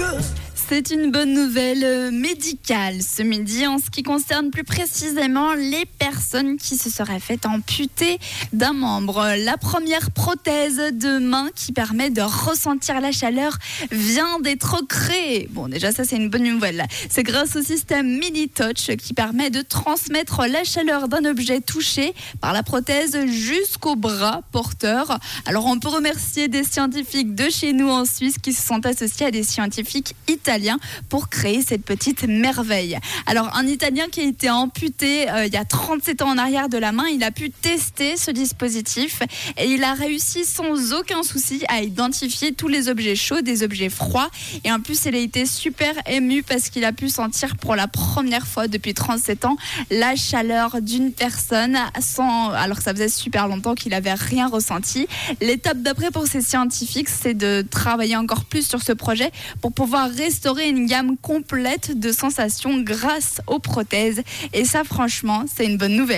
good. C'est une bonne nouvelle euh, médicale ce midi en ce qui concerne plus précisément les personnes qui se seraient fait amputer d'un membre. La première prothèse de main qui permet de ressentir la chaleur vient d'être créée. Bon, déjà ça c'est une bonne nouvelle. C'est grâce au système Mini Touch qui permet de transmettre la chaleur d'un objet touché par la prothèse jusqu'au bras porteur. Alors on peut remercier des scientifiques de chez nous en Suisse qui se sont associés à des scientifiques italiens pour créer cette petite merveille. Alors un Italien qui a été amputé euh, il y a 37 ans en arrière de la main, il a pu tester ce dispositif et il a réussi sans aucun souci à identifier tous les objets chauds des objets froids. Et en plus, il a été super ému parce qu'il a pu sentir pour la première fois depuis 37 ans la chaleur d'une personne sans, alors ça faisait super longtemps qu'il n'avait rien ressenti. L'étape d'après pour ces scientifiques, c'est de travailler encore plus sur ce projet pour pouvoir restaurer une gamme complète de sensations grâce aux prothèses. Et ça, franchement, c'est une bonne nouvelle.